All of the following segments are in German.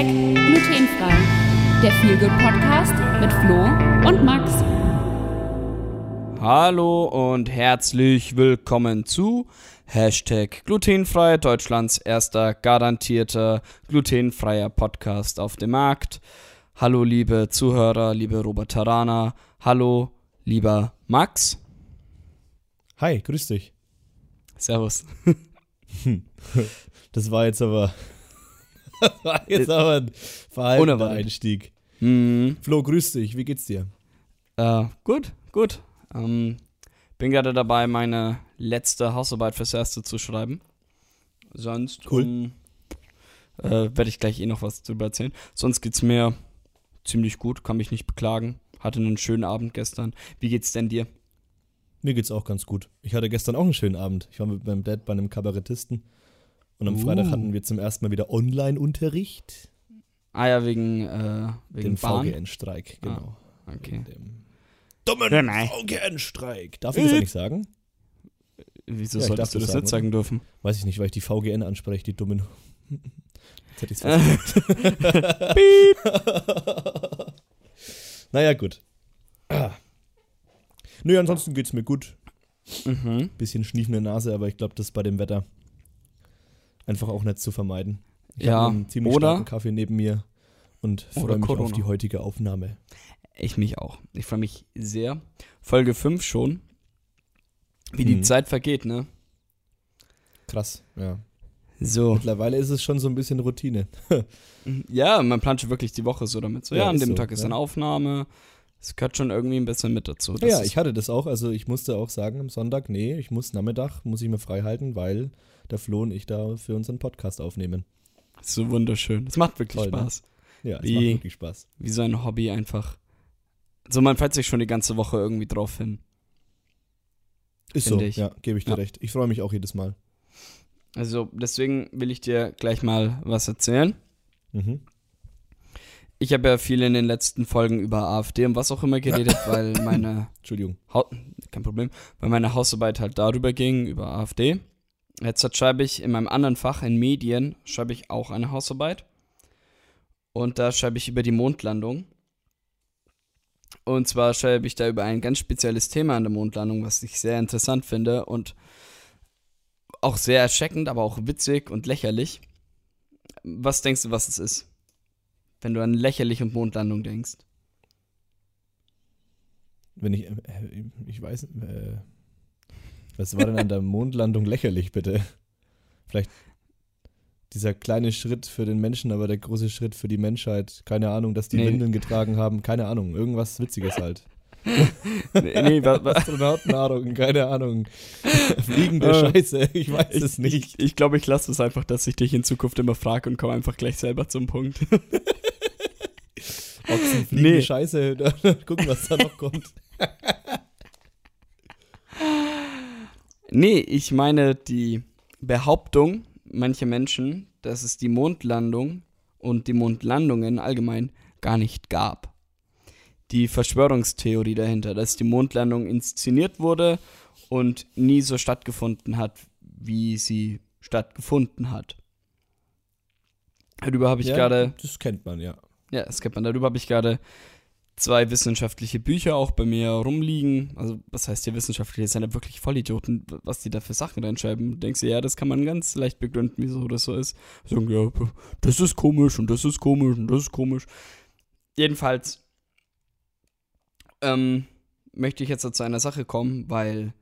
Hashtag glutenfrei. Der Feelgood Podcast mit Flo und Max. Hallo und herzlich willkommen zu Hashtag glutenfrei, Deutschlands erster garantierter glutenfreier Podcast auf dem Markt. Hallo liebe Zuhörer, liebe Robert Tarana. Hallo lieber Max. Hi, grüß dich. Servus. Das war jetzt aber, das war jetzt aber ein verhaltener. Einstieg. Hm, Flo, grüß dich. Wie geht's dir? äh, gut, gut. Ähm, bin gerade dabei, meine letzte Hausarbeit fürs Erste zu schreiben. Sonst Cool. ähm, äh, werde ich gleich eh noch was drüber erzählen. Sonst geht's mir ziemlich gut, kann mich nicht beklagen. Hatte einen schönen Abend gestern. Wie geht's denn dir? Mir geht's auch ganz gut. Ich hatte gestern auch einen schönen Abend. Ich war mit meinem Dad bei einem Kabarettisten. Und am Uh. Freitag hatten wir zum ersten Mal wieder Online-Unterricht. Ah ja, wegen, äh, wegen Bahn. VGN-Streik, genau. Okay. Wegen dem dummen. VGN-Streik. Darf ich das eigentlich sagen? Wieso Ja, ich solltest du das das sagen, jetzt sagen dürfen? Weiß ich nicht, weil ich die VGN anspreche, die dummen. Jetzt hätte ich's fast Naja, gut. Ah. Nö, ansonsten geht's mir gut. mhm. Bisschen schniefende Nase, aber ich glaube, das ist bei dem Wetter einfach auch nicht zu vermeiden. Ich Ja, habe einen ziemlich oder- starken Kaffee neben mir und freue mich Corona. auf die heutige Aufnahme. Ich mich auch. Ich freue mich sehr. Folge 5 schon. Wie die Mhm. Zeit vergeht, ne? Krass, ja. So. Mittlerweile ist es schon so ein bisschen Routine. Ja, man plant schon wirklich die Woche so damit. So, ja, Ja, an dem so, Tag ist ja. eine Aufnahme. Es gehört schon irgendwie ein bisschen mit dazu. Ja, ich hatte das auch. Also ich musste auch sagen am Sonntag, nee, ich muss Nachmittag, muss ich mir frei halten, weil der Flo und ich da für unseren Podcast aufnehmen. so wunderschön. Es macht wirklich Toll, ne? Spaß. Ja, es Wie- macht wirklich Spaß. Wie so ein Hobby einfach. So, man fällt sich schon die ganze Woche irgendwie drauf hin. Ist so, ich. ja, gebe ich dir Ja. recht. Ich freue mich auch jedes Mal. Also, deswegen will ich dir gleich mal was erzählen. Mhm. Ich habe ja viel in den letzten Folgen über AfD und was auch immer geredet, weil meine Entschuldigung. Hau kein Problem, weil meine Hausarbeit halt darüber ging, über AfD. Jetzt schreibe ich in meinem anderen Fach, in Medien, schreibe ich auch eine Hausarbeit. Und da schreibe ich über die Mondlandung. Und zwar schreibe ich da über ein ganz spezielles Thema an der Mondlandung, was ich sehr interessant finde und auch sehr erschreckend, aber auch witzig und lächerlich. Was denkst du, was es ist? Wenn du an lächerlich und Mondlandung denkst. Wenn ich, äh, ich weiß, äh, was war denn an der Mondlandung lächerlich, bitte? Vielleicht dieser kleine Schritt für den Menschen, aber der große Schritt für die Menschheit. Keine Ahnung, dass die Nee. Windeln getragen haben. Keine Ahnung. Irgendwas Witziges halt. nee, nee, wa, wa, Astronautennahrung, keine Ahnung. Fliegende Äh, Scheiße, ich weiß es nicht. Ich, ich glaube, ich lasse es einfach, dass ich dich in Zukunft immer frage und komme einfach gleich selber zum Punkt. Ochsen, fliegende Nee. Scheiße, gucken, was da noch kommt. Nee, ich meine die Behauptung mancher Menschen, dass es die Mondlandung und die Mondlandungen allgemein gar nicht gab. Die Verschwörungstheorie dahinter, dass die Mondlandung inszeniert wurde und nie so stattgefunden hat, wie sie stattgefunden hat. Darüber habe ich ja, gerade Das kennt man, ja. Ja, das kennt man. Darüber habe ich gerade zwei wissenschaftliche Bücher auch bei mir rumliegen. Also, was heißt hier wissenschaftlich? Das sind ja wirklich Vollidioten, was die da für Sachen reinschreiben. Du denkst dir, ja, das kann man ganz leicht begründen, wieso das so ist. Sagen, ja, das ist komisch und das ist komisch und das ist komisch. Jedenfalls ähm, möchte ich jetzt zu einer Sache kommen, weil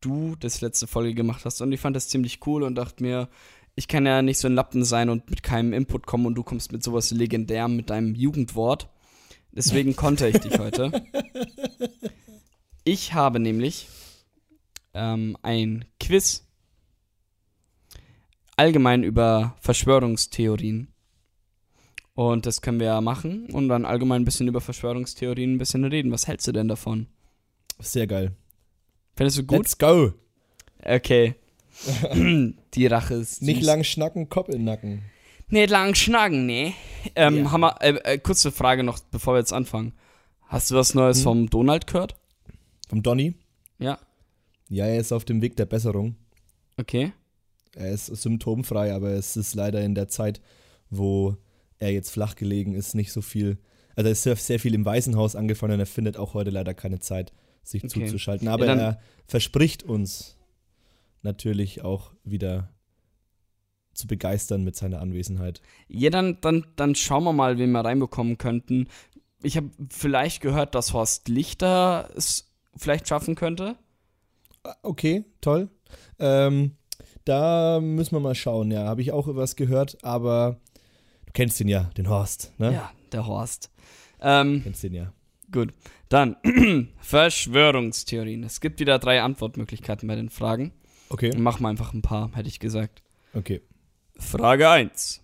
du das letzte Folge gemacht hast und ich fand das ziemlich cool und dachte mir, ich kann ja nicht so ein Lappen sein und mit keinem Input kommen und du kommst mit sowas legendärem, mit deinem Jugendwort. Deswegen konnte ich dich heute. Ich habe nämlich ähm, ein Quiz allgemein über Verschwörungstheorien. Und das können wir ja machen und dann allgemein ein bisschen über Verschwörungstheorien ein bisschen reden. Was hältst du denn davon? Sehr geil. Findest du gut? Let's go. Okay. Die Rache ist Nicht süß. lang schnacken, Kopf in den Nacken. Nicht lang schnacken, ne? Ähm, Ja. äh, äh, kurze Frage noch, bevor wir jetzt anfangen. Hast du was Neues Hm? vom Donald gehört? Vom Donny? Ja. Ja, er ist auf dem Weg der Besserung. Okay. Er ist symptomfrei, aber es ist leider in der Zeit, wo er jetzt flach gelegen ist, nicht so viel. Also er ist sehr, sehr viel im Waisenhaus angefangen und er findet auch heute leider keine Zeit, sich Okay. zuzuschalten. Aber Ja, er verspricht uns natürlich auch wieder zu begeistern mit seiner Anwesenheit. Ja, dann, dann, dann schauen wir mal, wen wir reinbekommen könnten. Ich habe vielleicht gehört, dass Horst Lichter es vielleicht schaffen könnte. Ah, Okay, toll. Ähm, da müssen wir mal schauen, ja. Habe ich auch was gehört, aber du kennst ihn ja, den Horst, ne? Ja, der Horst. Ähm, Kennst den ja. gut. Dann Verschwörungstheorien. Es gibt wieder drei Antwortmöglichkeiten bei den Fragen. Okay, Machen wir einfach ein paar, hätte ich gesagt. okay. Frage 1.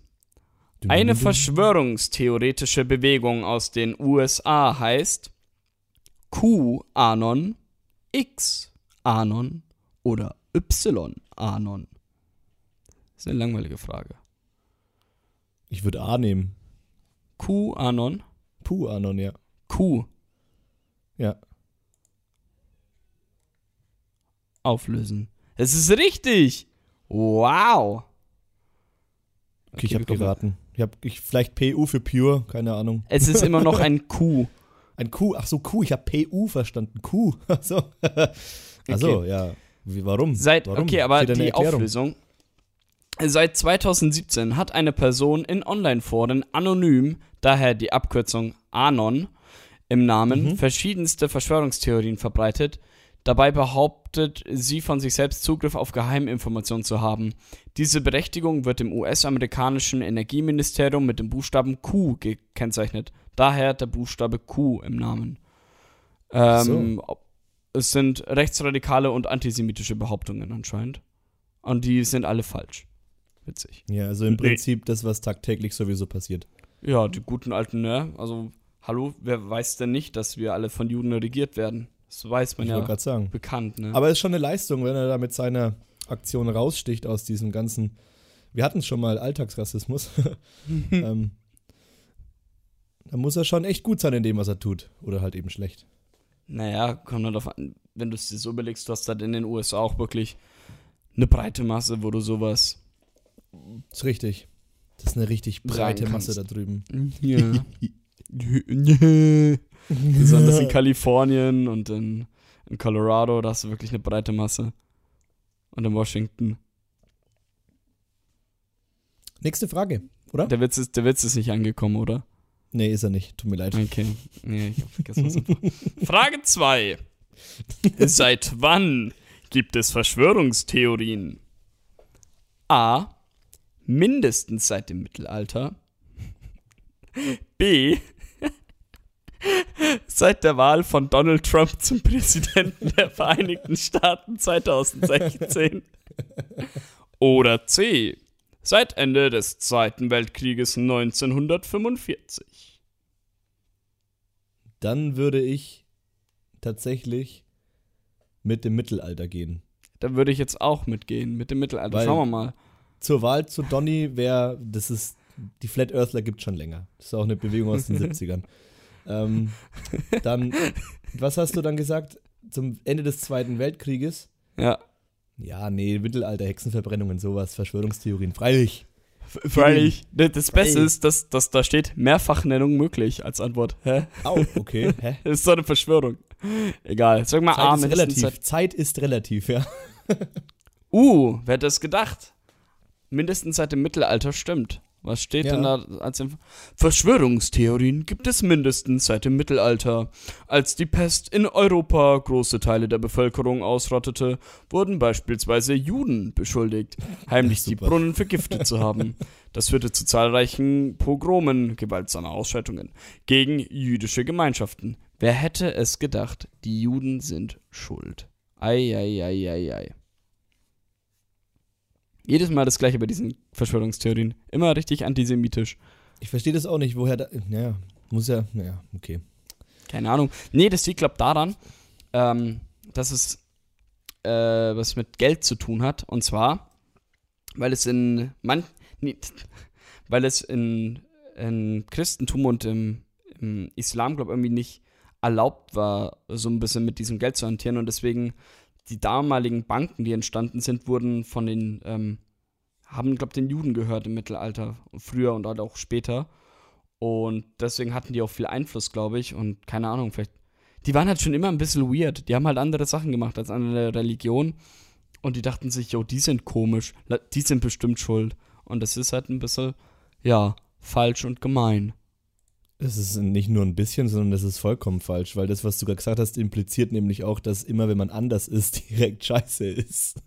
Eine verschwörungstheoretische Bewegung aus den USA heißt QAnon, XAnon oder YAnon? Das ist eine langweilige Frage. Ich würde A nehmen. QAnon, Puh, Anon, ja. Q Ja. auflösen. Es ist richtig. Wow. Okay, ich habe geraten. Ich habe ich, vielleicht PU für Pure, keine Ahnung. Es ist immer noch ein Q. Ein Q, ach so, Q, ich habe PU verstanden. Q, ach so. ach so, ja. Wie, warum? Seit, warum? okay, aber die? Auflösung. Seit 2017 hat eine Person in Online-Foren anonym, daher die Abkürzung Anon, im Namen Mhm. verschiedenste Verschwörungstheorien verbreitet. Dabei behauptet sie von sich selbst Zugriff auf Geheiminformationen zu haben. Diese Berechtigung wird im US-amerikanischen Energieministerium mit dem Buchstaben Q gekennzeichnet. Daher der Buchstabe Q im Namen. Ähm, Es sind rechtsradikale und antisemitische Behauptungen anscheinend. Und die sind alle falsch. Witzig. Ja, also im. Prinzip das, was tagtäglich sowieso passiert. Ja, die guten alten, ne? Also, hallo, wer weiß denn nicht, dass wir alle von Juden regiert werden? Das weiß man Ich ja gerade sagen. bekannt, ne? Aber es ist schon eine Leistung, wenn er da mit seiner Aktion raussticht aus diesem ganzen. Wir hatten es schon mal, Alltagsrassismus. ähm, da muss er schon echt gut sein in dem, was er tut. Oder halt eben schlecht. Naja, kommt darauf an, wenn du es dir so überlegst, du hast halt in den USA auch wirklich eine breite Masse, wo du sowas. ist richtig. Das ist eine richtig breite Masse da drüben. Ja. Besonders in Kalifornien und in, in Colorado, da hast du wirklich eine breite Masse. Und in Washington. Nächste Frage, oder? Der Witz ist, der Witz ist nicht angekommen, oder? Nee, ist er nicht. Tut mir leid. Okay. Nee, ich hab vergessen, was. Frage 2. Seit wann gibt es Verschwörungstheorien? A. Mindestens seit dem Mittelalter. B. Seit der Wahl von Donald Trump zum Präsidenten der Vereinigten Staaten 2016. Oder C. Seit Ende des Zweiten Weltkrieges 1945. Dann würde ich tatsächlich mit dem Mittelalter gehen. Da würde ich jetzt auch mitgehen, mit dem Mittelalter. Weil- Schauen wir mal. Zur Wahl zu Donny wäre, das ist, die Flat Earthler gibt schon länger. Das ist auch eine Bewegung aus den 70ern. Ähm, dann, was hast du dann gesagt? Zum Ende des Zweiten Weltkrieges? Ja, Ja, nee, Mittelalter, Hexenverbrennungen, sowas, Verschwörungstheorien. Freilich. freilich. Das Beste ist, dass, dass da steht Mehrfachnennung möglich als Antwort. Hä? Au, okay. Hä? Das ist so eine Verschwörung. Egal. Sag mal A, Zeit ist mindestens relativ. seit. Zeit ist relativ, ja. Uh, wer hätte es gedacht? Mindestens seit dem Mittelalter stimmt. Was steht Ja. denn da als Info? Verschwörungstheorien gibt es mindestens seit dem Mittelalter. Als die Pest in Europa große Teile der Bevölkerung ausrottete, wurden beispielsweise Juden beschuldigt, heimlich die. Brunnen vergiftet zu haben. Das führte zu zahlreichen Pogromen, gewaltsamer Ausschreitungen gegen jüdische Gemeinschaften. Wer hätte es gedacht, die Juden sind schuld. Ei, ei, ei, ei, ei. Jedes Mal das gleiche bei diesen Verschwörungstheorien. Immer richtig antisemitisch. Ich verstehe das auch nicht, woher da. Naja, muss ja. Naja, okay. Keine Ahnung. Nee, das liegt, glaub daran, ähm, dass es äh, was mit Geld zu tun hat. Und zwar, weil es in man, nee, weil es in, in Christentum und im, im Islam, glaube irgendwie nicht erlaubt war, so ein bisschen mit diesem Geld zu hantieren. Und deswegen die damaligen Banken, die entstanden sind, wurden von den, ähm, haben, glaube den Juden gehört im Mittelalter, früher und halt auch später. Und deswegen hatten die auch viel Einfluss, glaube ich. Und keine Ahnung, vielleicht. Die waren halt schon immer ein bisschen weird. Die haben halt andere Sachen gemacht als andere Religion. Und die dachten sich, jo, die sind komisch. Die sind bestimmt schuld. Und das ist halt ein bisschen, ja, falsch und gemein. Es ist nicht nur ein bisschen, sondern das ist vollkommen falsch, weil das, was du gerade gesagt hast, impliziert nämlich auch, dass immer, wenn man anders ist, direkt scheiße ist.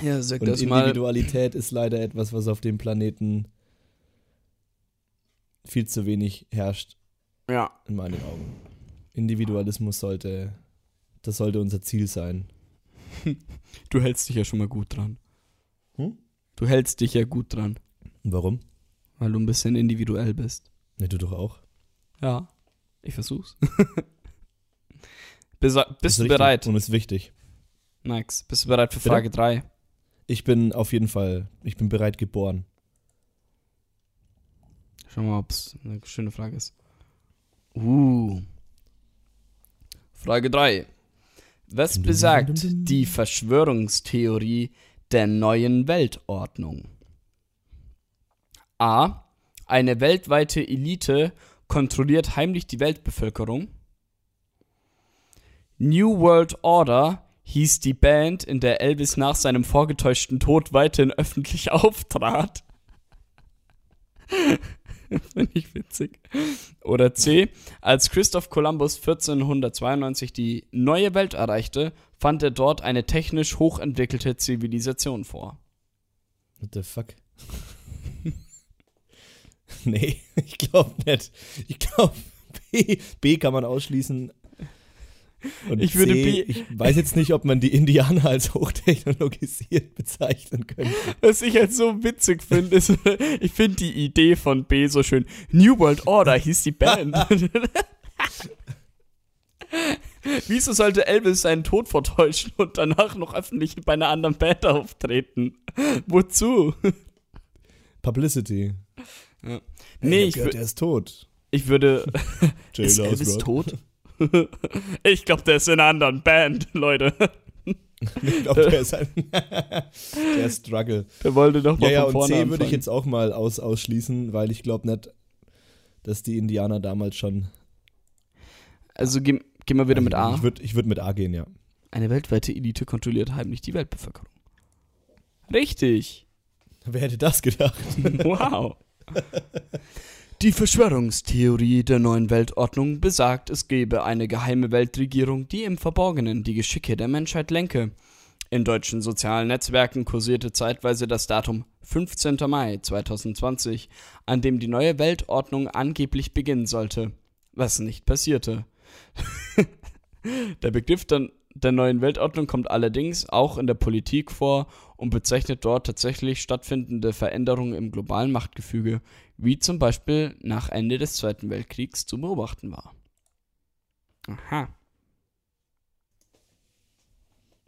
Ja, sag Und das mal. Individualität ist leider etwas, was auf dem Planeten viel zu wenig herrscht, Ja. in meinen Augen. Individualismus sollte, das sollte unser Ziel sein. Du hältst dich ja schon mal gut dran. Hm? Du hältst dich ja gut dran, warum? weil du ein bisschen individuell bist. Ne, du doch auch. Ja, ich versuch's. Besa- Ist bist du bereit, Und ist wichtig. Max? Bist du bereit für? Frage 3? Ich bin auf jeden Fall, ich bin bereit geboren. Schauen wir mal, ob es eine schöne Frage ist. Uh. Frage 3. Was besagt die Verschwörungstheorie der neuen Weltordnung? A. Eine weltweite Elite kontrolliert heimlich die Weltbevölkerung. New World Order hieß die Band, in der Elvis nach seinem vorgetäuschten Tod weiterhin öffentlich auftrat. Finde ich witzig. Oder C. Als Christoph Columbus 1492 die neue Welt erreichte, fand er dort eine technisch hochentwickelte Zivilisation vor. What the fuck? nee, ich glaube nicht. Ich glaube, B, B kann man ausschließen. Und Ich würde C, B- Ich weiß jetzt nicht, ob man die Indianer als hochtechnologisiert bezeichnen könnte. Was ich halt so witzig finde, ist, ich finde die Idee von B so schön. New World Order hieß die Band. Wieso sollte Elvis seinen Tod vortäuschen und danach noch öffentlich bei einer anderen Band auftreten? Wozu? Publicity. Nee, ich ich, gehört, er ist tot. ich würde. Ist Elvis tot? ich glaube, der ist in einer anderen Band, Leute. Ich glaube, der ist ein der Struggle. Der wollte doch mal Ja, ja, von und vorne C anfangen. würde ich jetzt auch mal aus, ausschließen, weil ich glaube nicht, dass die Indianer damals schon. Also gehen geh mal wieder mit A. Ich würde ich würd mit A gehen, ja. Eine weltweite Elite kontrolliert heimlich die Weltbevölkerung. Richtig. Wer hätte das gedacht? Wow. Die Verschwörungstheorie der neuen Weltordnung besagt, es gebe eine geheime Weltregierung, die im Verborgenen die Geschicke der Menschheit lenke. In deutschen sozialen Netzwerken kursierte zeitweise das Datum 15. Mai 2020, an dem die neue Weltordnung angeblich beginnen sollte, was nicht passierte. der Begriff der, der neuen Weltordnung kommt allerdings auch in der Politik vor und bezeichnet dort tatsächlich stattfindende Veränderungen im globalen Machtgefüge, wie zum Beispiel nach Ende des Zweiten Weltkriegs zu beobachten war. Aha.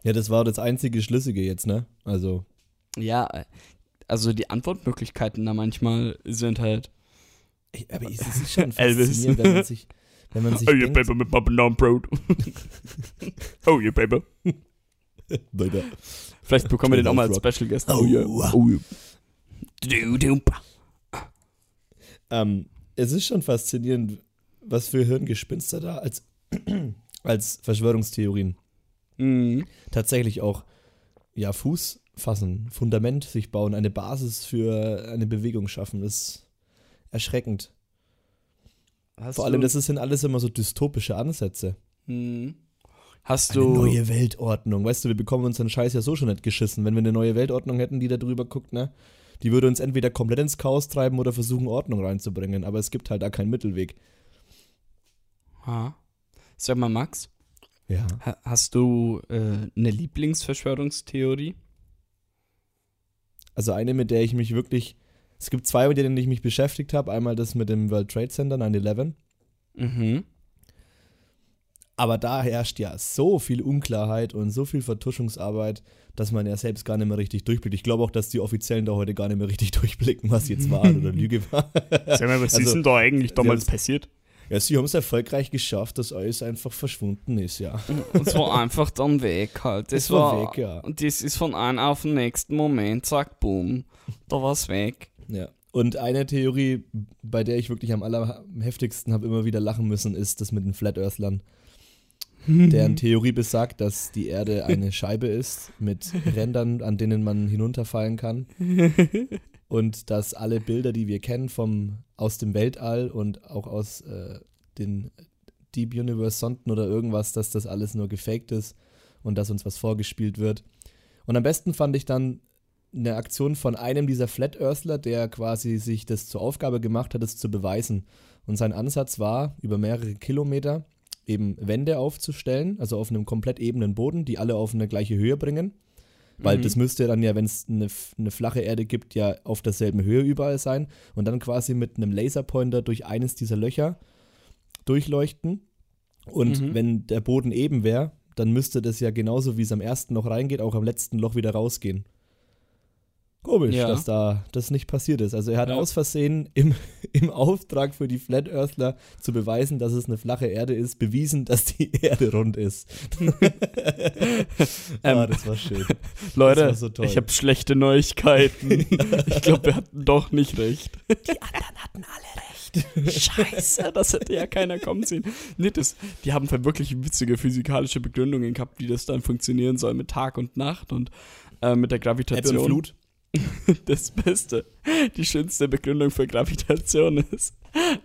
Ja, das war das einzige Schlüssige jetzt, ne? Also, Ja, also die Antwortmöglichkeiten da manchmal sind halt. ich- aber es ist schon Elvis. faszinierend, wenn man sich, wenn man sich Oh, denkt, paper mit my banana bread. oh, you paper. Vielleicht bekommen wir den auch mal als. Special Guest. Oh, yeah. wow. Oh, yeah. Du, du, pa. ähm, es ist schon faszinierend, was für Hirngespinster da als, als Verschwörungstheorien Mhm. tatsächlich auch ja, Fuß fassen, Fundament sich bauen, eine Basis für eine Bewegung schaffen. Das ist erschreckend. Hast Vor allem, du, das sind alles immer so dystopische Ansätze. Mhm. Hast Eine du. neue Weltordnung. Weißt du, wir bekommen unseren Scheiß ja so schon nicht geschissen. Wenn wir eine neue Weltordnung hätten, die da drüber guckt, ne? Die würde uns entweder komplett ins Chaos treiben oder versuchen, Ordnung reinzubringen. Aber es gibt halt da keinen Mittelweg. Ha. Sag mal, Max, Ja. ha- hast du äh, eine Lieblingsverschwörungstheorie? Also eine, mit der ich mich wirklich. Es gibt zwei, mit denen ich mich beschäftigt habe. Einmal das mit dem World Trade Center 9-11. Mhm. Aber da herrscht ja so viel Unklarheit und so viel Vertuschungsarbeit, dass man ja selbst gar nicht mehr richtig durchblickt. Ich glaube auch, dass die Offiziellen da heute gar nicht mehr richtig durchblicken, was jetzt war oder Lüge war. Sag mal, was Also, ist denn da eigentlich damals passiert? Ja, sie haben es erfolgreich geschafft, dass alles einfach verschwunden ist, ja. Und es war einfach dann weg halt. Das Es war war weg, ja. Und das ist von einem auf den nächsten Moment, zack, boom, da war's weg. Ja. Und eine Theorie, bei der ich wirklich am allerheftigsten habe immer wieder lachen müssen, ist das mit den Flat Earthlern. Deren Theorie besagt, dass die Erde eine Scheibe ist mit Rändern, an denen man hinunterfallen kann. Und dass alle Bilder, die wir kennen vom, aus dem Weltall und auch aus äh, den Deep Universe Sonden oder irgendwas, dass das alles nur gefaked ist und dass uns was vorgespielt wird. Und am besten fand ich dann eine Aktion von einem dieser Flat Earthler, der quasi sich das zur Aufgabe gemacht hat, es zu beweisen. Und sein Ansatz war, über mehrere Kilometer eben Wände aufzustellen, also auf einem komplett ebenen Boden, die alle auf eine gleiche Höhe bringen. Weil Mhm. das müsste dann ja, wenn es eine, eine flache Erde gibt, ja auf derselben Höhe überall sein. Und dann quasi mit einem Laserpointer durch eines dieser Löcher durchleuchten. Und Mhm. wenn der Boden eben wäre, dann müsste das ja genauso wie es am ersten Loch reingeht, auch am letzten Loch wieder rausgehen. Komisch, Ja. dass da das nicht passiert ist. Also er hat Ja. aus Versehen im, im Auftrag für die Flat Earthler zu beweisen, dass es eine flache Erde ist, bewiesen, dass die Erde rund ist. ah, Ähm, das war schön. Leute, war so toll. ich habe schlechte Neuigkeiten. Ich glaube, wir hatten doch nicht recht. Die anderen hatten alle recht. Scheiße, das hätte ja keiner kommen sehen. Nee, das, die haben wirklich witzige physikalische Begründungen gehabt, wie das dann funktionieren soll mit Tag und Nacht und äh, mit der Ebbe Gravitation. und Flut. Das Beste, die schönste Begründung für Gravitation ist,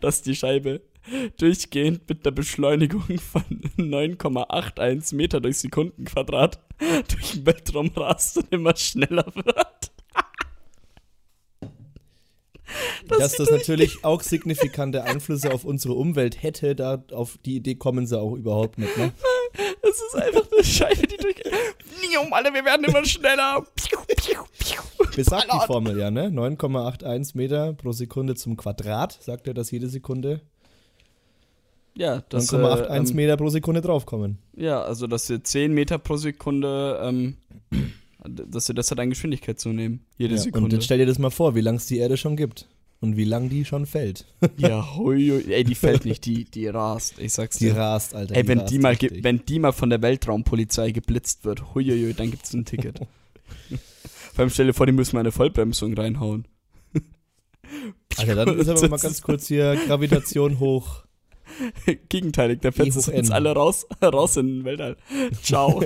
dass die Scheibe durchgehend mit einer Beschleunigung von 9,81 Meter durch Sekundenquadrat durch den Weltraum rast und immer schneller wird. Dass das natürlich auch signifikante Einflüsse auf unsere Umwelt hätte, da auf die Idee kommen sie auch überhaupt nicht. Ne? Es ist einfach eine Scheibe, die durch. Nium, alle, wir werden immer schneller. Besagt die. Formel ja, ne? 9,81 Meter pro Sekunde zum Quadrat, sagt er, dass jede Sekunde Ja, das 9,81 äh, ähm, Meter pro Sekunde draufkommen. Ja, also dass wir 10 Meter pro Sekunde, ähm, dass wir das hat an Geschwindigkeit zunehmen. Jede Ja, und Sekunde. jetzt stell dir das mal vor, wie lang es die Erde schon gibt. Und wie lang die schon fällt. ja, hui, hui. Ey, die fällt nicht, die, die rast. Ich sag's Die dir. rast, Alter. Ey, wenn rast die, mal richtig. wenn die mal von der Weltraumpolizei geblitzt wird, huiuiui, dann gibt's ein Ticket. Vor allem stell dir vor, die müssen mal eine Vollbremsung reinhauen. Alter, dann ist aber mal ganz kurz hier Gravitation hoch. Gegenteilig, da fetzt E es uns alle raus, raus in den Weltall. Ciao.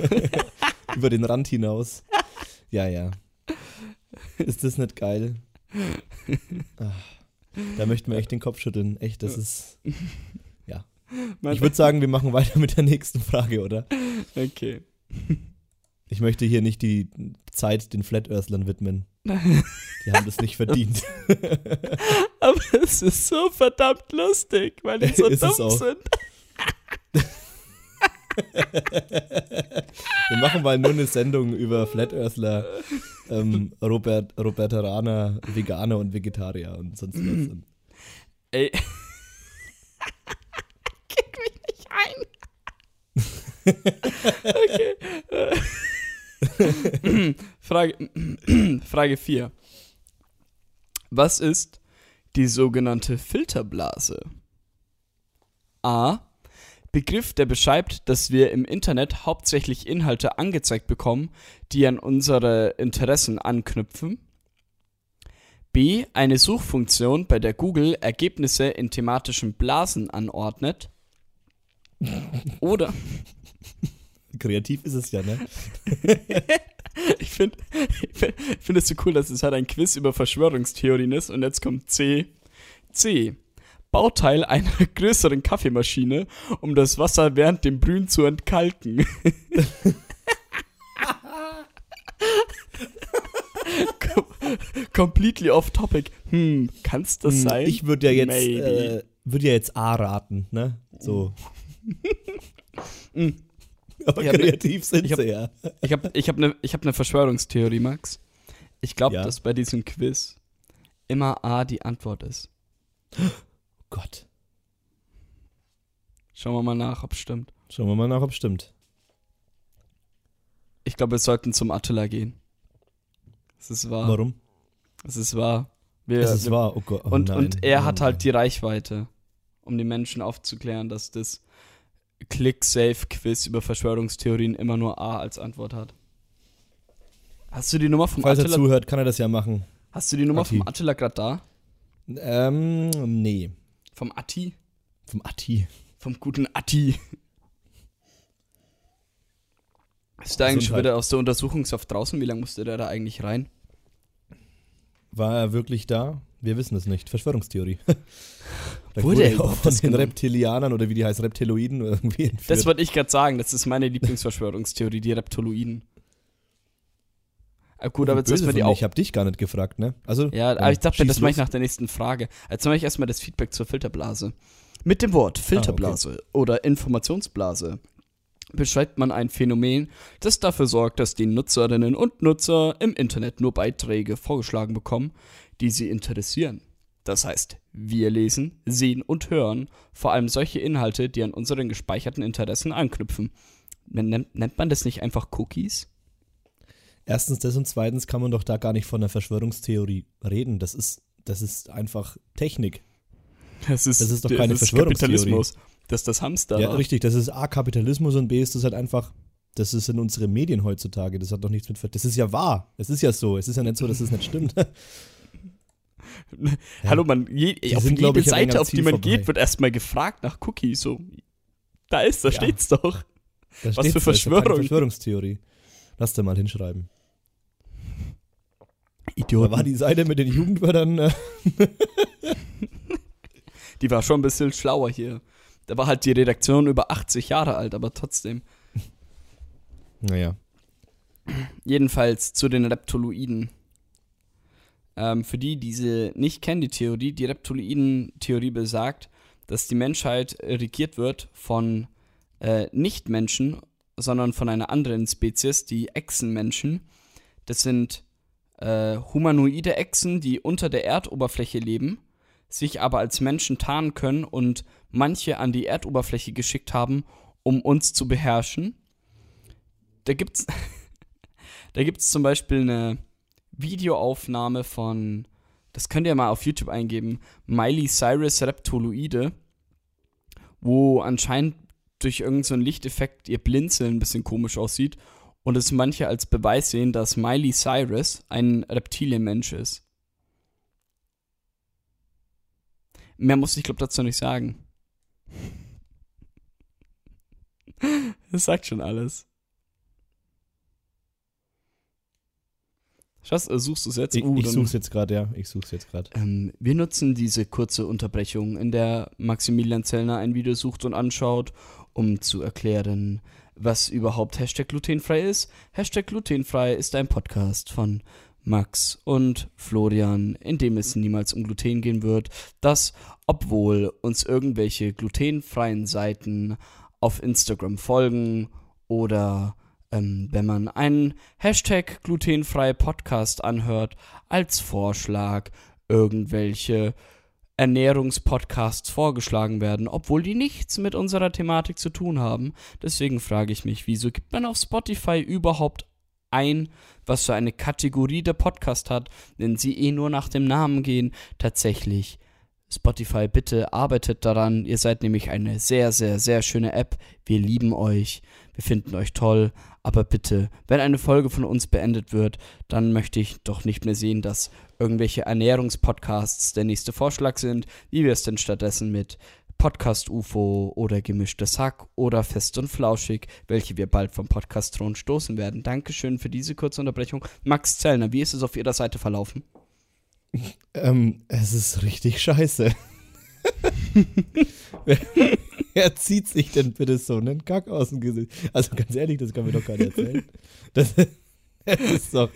über den Rand hinaus. Ja, ja. Ist das nicht geil? Ah, da möchten wir echt den Kopf schütteln. Echt, das ist. Mein- Ich würde sagen, wir machen weiter mit der nächsten Frage, oder? okay. Ich möchte hier nicht die Zeit den Flat Earthlern widmen. Die haben das nicht verdient. Aber es ist so verdammt lustig, weil die so dumm sind. Wir machen mal nur eine Sendung über Flat Earthler, ähm, Robert, Roberteraner, Veganer und Vegetarier und sonst was. Und Ey. Kick mich nicht ein. okay. Frage, Frage 4. Was ist die sogenannte Filterblase? A. Begriff, der beschreibt, dass wir im Internet hauptsächlich Inhalte angezeigt bekommen, die an unsere Interessen anknüpfen. B. Eine Suchfunktion, bei der Google Ergebnisse in thematischen Blasen anordnet. Oder kreativ ist es ja, ne? ich finde ich find, ich find es so cool, dass es halt ein Quiz über Verschwörungstheorien ist und jetzt kommt C. C. Bauteil einer größeren Kaffeemaschine, um das Wasser während dem Brühen zu entkalken. Com completely off topic. Hm, kann's das Hm, sein? Ich würde ja jetzt, äh, würde ja jetzt A raten, ne? So. Mm. Aber Ich hab kreativ sind ich hab- sie ja. Ich habe ich hab eine ich hab ne Verschwörungstheorie, Max. Ich glaube, Ja. dass bei diesem Quiz immer A die Antwort ist. Gott. Schauen wir mal nach, ob es stimmt. Schauen wir mal nach, ob es stimmt. Ich glaube, wir sollten zum Attila gehen. Es ist wahr. Warum? Es ist wahr. Wir, es ist wir, wahr. Oh Gott. Oh und, nein. und er Oh hat halt die Reichweite, um die Menschen aufzuklären, dass das Click-Safe-Quiz über Verschwörungstheorien immer nur A als Antwort hat. Hast du die Nummer vom Falls er Attila? zuhört, kann er das ja machen. Hast du die Nummer Atti. vom Attila gerade da? Ähm, nee. Vom Atti? Vom Atti. Vom guten Atti. Ist der eigentlich schon wieder aus der Untersuchungshaft draußen? Wie lange musste der da eigentlich rein? War er wirklich da? Wir wissen es nicht. Verschwörungstheorie. Wurde er auch von den festgenommen? Reptilianern oder wie die heißen, Reptiloiden irgendwie entführt. Das wollte ich gerade sagen. Das ist meine Lieblingsverschwörungstheorie, die Reptoloiden. Ah, gut, aber jetzt erstmal die auch. Ich habe dich gar nicht gefragt, ne? Also, Ja, aber dann ich dachte, das mache ich nach der nächsten Frage. Jetzt mache ich erstmal das Feedback zur Filterblase. Mit dem Wort Filterblase oder Informationsblase beschreibt man ein Phänomen, das dafür sorgt, dass die Nutzerinnen und Nutzer im Internet nur Beiträge vorgeschlagen bekommen, die sie interessieren. Das heißt, wir lesen, sehen und hören vor allem solche Inhalte, die an unseren gespeicherten Interessen anknüpfen. Nennt, nennt man das nicht einfach Cookies? Erstens das und zweitens kann man doch da gar nicht von einer Verschwörungstheorie reden. Das ist, das ist einfach Technik. Das ist, Das ist doch keine Verschwörungstheorie. Kapitalismus. Das ist das Hamster. Ja, richtig. Das ist A, Kapitalismus und B, ist das halt einfach, das ist in unsere Medien heutzutage. Das hat doch nichts mit, das ist ja wahr. Es ist ja so. Es ist ja nicht so, dass es nicht stimmt. Hallo, man, je, Die auf sind, jede ich, Seite, auf die man vorbei. geht, wird erstmal gefragt nach Cookies. So, da ist, da Ja. steht's doch. Da Was für steht's, da ist keine Verschwörung. Verschwörungstheorie. Lass dir mal hinschreiben. Da Idioten. war die Seite mit den Jugendwörtern. Äh, Die war schon ein bisschen schlauer hier. Da war halt die Redaktion über 80 Jahre alt, aber trotzdem. naja. Jedenfalls zu den Reptoloiden. Ähm, für die, die sie nicht kennen, die Theorie, die Reptoloiden-Theorie besagt, dass die Menschheit regiert wird von äh, Nicht-Menschen, sondern von einer anderen Spezies, die Echsenmenschen. Das sind äh, humanoide Echsen, die unter der Erdoberfläche leben, sich aber als Menschen tarnen können und manche an die Erdoberfläche geschickt haben, um uns zu beherrschen. Da gibt's da gibt's zum Beispiel eine Videoaufnahme von, das könnt ihr mal auf YouTube eingeben, Miley Cyrus Reptoloide, wo anscheinend durch irgendeinen so Lichteffekt ihr Blinzeln ein bisschen komisch aussieht und es manche als Beweis sehen, dass Miley Cyrus ein Reptilienmensch ist. Mehr muss ich, glaube dazu nicht sagen. Das sagt schon alles. Schatz, äh, suchst du es jetzt? Ich, Uh, ich such's jetzt gerade, ja. Ich such's jetzt gerade. ähm, wir nutzen diese kurze Unterbrechung, in der Maximilian Zellner ein Video sucht und anschaut, um zu erklären, was überhaupt Hashtag glutenfrei ist. Hashtag glutenfrei ist ein Podcast von Max und Florian, in dem es niemals um Gluten gehen wird, das, obwohl uns irgendwelche glutenfreien Seiten auf Instagram folgen oder ähm, wenn man einen Hashtag glutenfreie Podcast anhört, als Vorschlag irgendwelche Ernährungspodcasts vorgeschlagen werden, obwohl die nichts mit unserer Thematik zu tun haben. Deswegen frage ich mich, wieso gibt man auf Spotify überhaupt ein, was für eine Kategorie der Podcast hat, wenn sie eh nur nach dem Namen gehen? Tatsächlich. Spotify, bitte arbeitet daran. Ihr seid nämlich eine sehr, sehr, sehr schöne App. Wir lieben euch. Wir finden euch toll. Aber bitte, wenn eine Folge von uns beendet wird, dann möchte ich doch nicht mehr sehen, dass irgendwelche Ernährungspodcasts der nächste Vorschlag sind. Wie wir es denn stattdessen mit Podcast UFO oder gemischtes Hack oder fest und flauschig, welche wir bald vom Podcast Thron stoßen werden. Dankeschön für diese kurze Unterbrechung. Max Zellner, wie ist es auf Ihrer Seite verlaufen? Ähm, es ist richtig scheiße. wer, zieht sich denn bitte so einen Kack aus dem Gesicht? Also ganz ehrlich, das kann mir doch keiner erzählen. Das, das ist doch,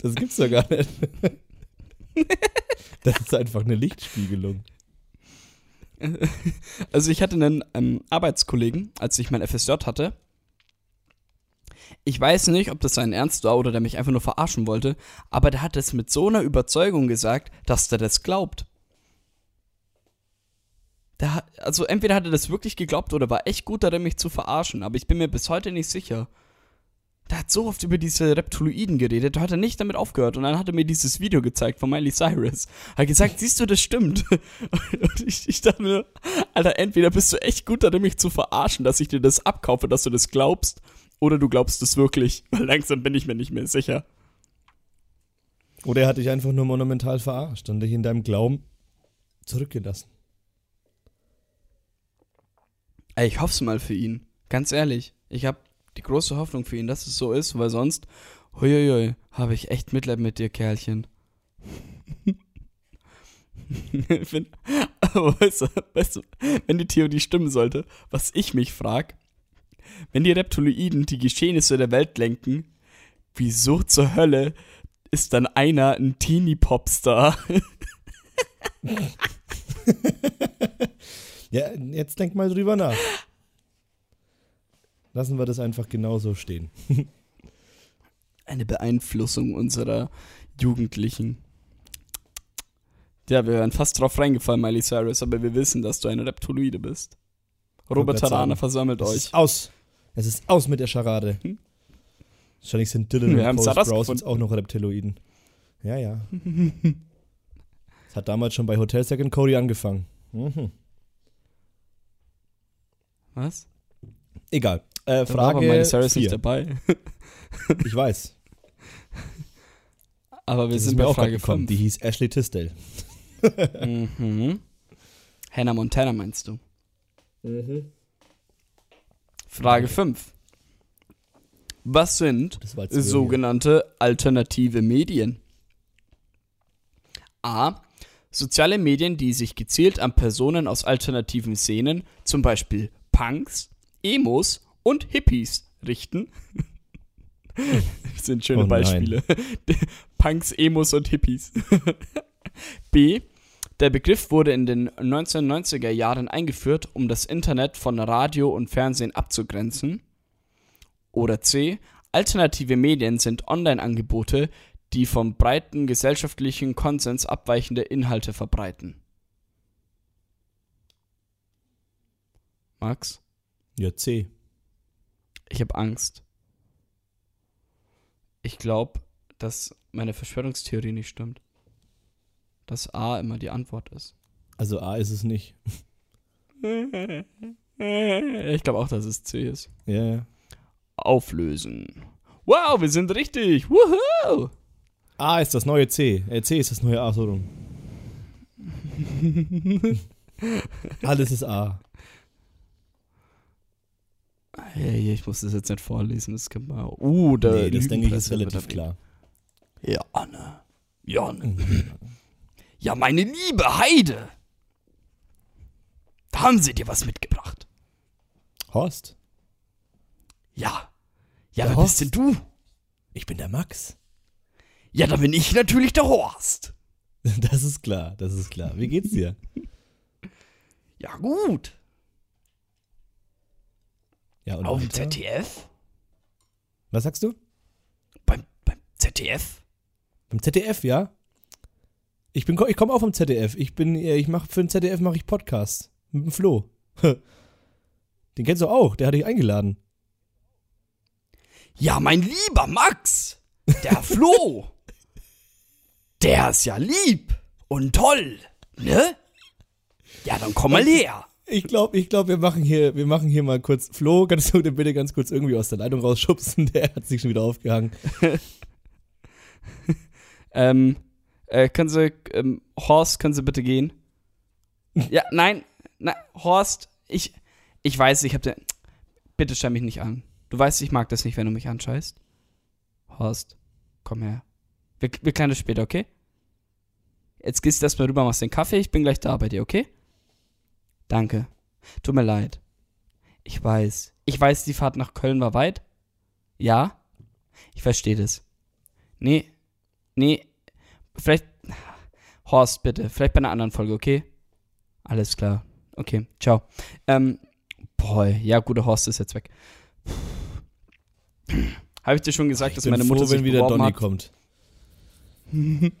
das gibt's doch gar nicht. Das ist einfach eine Lichtspiegelung. Also ich hatte einen ähm, Arbeitskollegen, als ich mein FSJ hatte. Ich weiß nicht, ob das sein Ernst war oder der mich einfach nur verarschen wollte, aber der hat es mit so einer Überzeugung gesagt, dass der das glaubt. Der also entweder hat er das wirklich geglaubt oder war echt gut darin, mich zu verarschen, aber ich bin mir bis heute nicht sicher. Der hat so oft über diese Reptiloiden geredet, da hat er nicht damit aufgehört und dann hat er mir dieses Video gezeigt von Miley Cyrus. Hat gesagt, siehst du, das stimmt. Und ich, ich dachte mir, Alter, entweder bist du echt gut darin, mich zu verarschen, dass ich dir das abkaufe, dass du das glaubst, oder du glaubst es wirklich, weil langsam bin ich mir nicht mehr sicher. Oder er hat dich einfach nur monumental verarscht und dich in deinem Glauben zurückgelassen. Ey, ich hoff's mal für ihn. Ganz ehrlich. Ich habe die große Hoffnung für ihn, dass es so ist, weil sonst, huiuiui, habe ich echt Mitleid mit dir, Kerlchen. wenn, aber weißt, du, weißt du, wenn die Theorie stimmen sollte, was ich mich frag, wenn die Reptiloiden die Geschehnisse der Welt lenken, wieso zur Hölle ist dann einer ein Teenie-Popstar? Ja, jetzt denk mal drüber nach. Lassen wir das einfach genauso stehen. Eine Beeinflussung unserer Jugendlichen. Ja, wir wären fast drauf reingefallen, Miley Cyrus, aber wir wissen, dass du eine Reptiloide bist. Robert Tarana versammelt Es euch. ist aus. Es ist aus mit der Scharade. Hm? Wahrscheinlich sind Dylan Wir und Post auch noch Reptiloiden. Ja, ja. Es hat damals schon bei Hotel Second Cody angefangen. Mhm. Was? Egal. Äh, Da war aber Frage Miley Cyrus nicht vier. dabei. Ich weiß. Aber wir Das sind mir bei Frage gekommen. 5. Die hieß Ashley Tisdale. Mhm. Hannah Montana meinst du? Frage 5. Was sind sogenannte alternative Medien? A. Soziale Medien, die sich gezielt an Personen aus alternativen Szenen, zum Beispiel Punks, Emos und Hippies, richten. Das sind schöne Oh. Beispiele. Punks, Emos und Hippies. B. Der Begriff wurde in den 1990er Jahren eingeführt, um das Internet von Radio und Fernsehen abzugrenzen. Oder C. Alternative Medien sind Online-Angebote, die vom breiten gesellschaftlichen Konsens abweichende Inhalte verbreiten. Max, Ja, C. ich habe Angst. Ich glaube, dass meine Verschwörungstheorie nicht stimmt. Dass A immer die Antwort ist. Also A ist es nicht. Ich glaube auch, dass es C ist. Ja, ja. Auflösen. Wow, wir sind richtig. Woohoo! A ist das neue C. Äh, C ist das neue A, so rum. Alles ist A. Hey, ich muss das jetzt nicht vorlesen. Das kann man. Uh, da nee, das denke ich ist relativ da- klar. Ja, Anne. Ja, Anne. Ja, meine liebe Heide. Da haben sie dir was mitgebracht. Horst, Ja. Ja, Der wer bist Horst. denn du? ich bin der Max. Ja, dann bin ich natürlich der Horst. Das ist klar, das ist klar. Wie geht's dir? Ja, gut. Ja, und Auf dem? ZDF? Was sagst du? Beim, beim ZDF? Beim ZDF, ja? Ich bin, ich komme auch vom ZDF. Ich bin, äh, ich mache für den ZDF mache ich Podcast mit dem Flo. Den kennst du auch. Der hat dich eingeladen. Ja, mein lieber Max, der Flo, der ist ja lieb und toll, ne? Ja, dann komm mal her. Ich glaube, ich glaube, wir machen hier, wir machen hier mal kurz. Flo, kannst du den bitte ganz kurz irgendwie aus der Leitung rausschubsen? Der hat sich schon wieder aufgehangen. Ähm, äh, können Sie, ähm, Horst, können Sie bitte gehen? Ja, nein, nein, Horst, ich, ich weiß, ich hab den, bitte stell mich nicht an. Du weißt, ich mag das nicht, wenn du mich anscheißt. Horst, komm her. Wir, wir klären das später, okay? Jetzt gehst du erstmal rüber, machst den Kaffee, ich bin gleich da bei dir, okay? Danke. Tut mir leid. Ich weiß. Ich weiß, die Fahrt nach Köln war weit. Ja. Ich verstehe das. Nee. Nee. Vielleicht. Horst, bitte. Vielleicht bei einer anderen Folge, okay? Alles klar. Okay. Ciao. Ähm. Boah, ja, guter Horst ist jetzt weg. Habe ich dir schon gesagt, ich dass meine froh, Mutter sich wenn wieder Donny hat? kommt.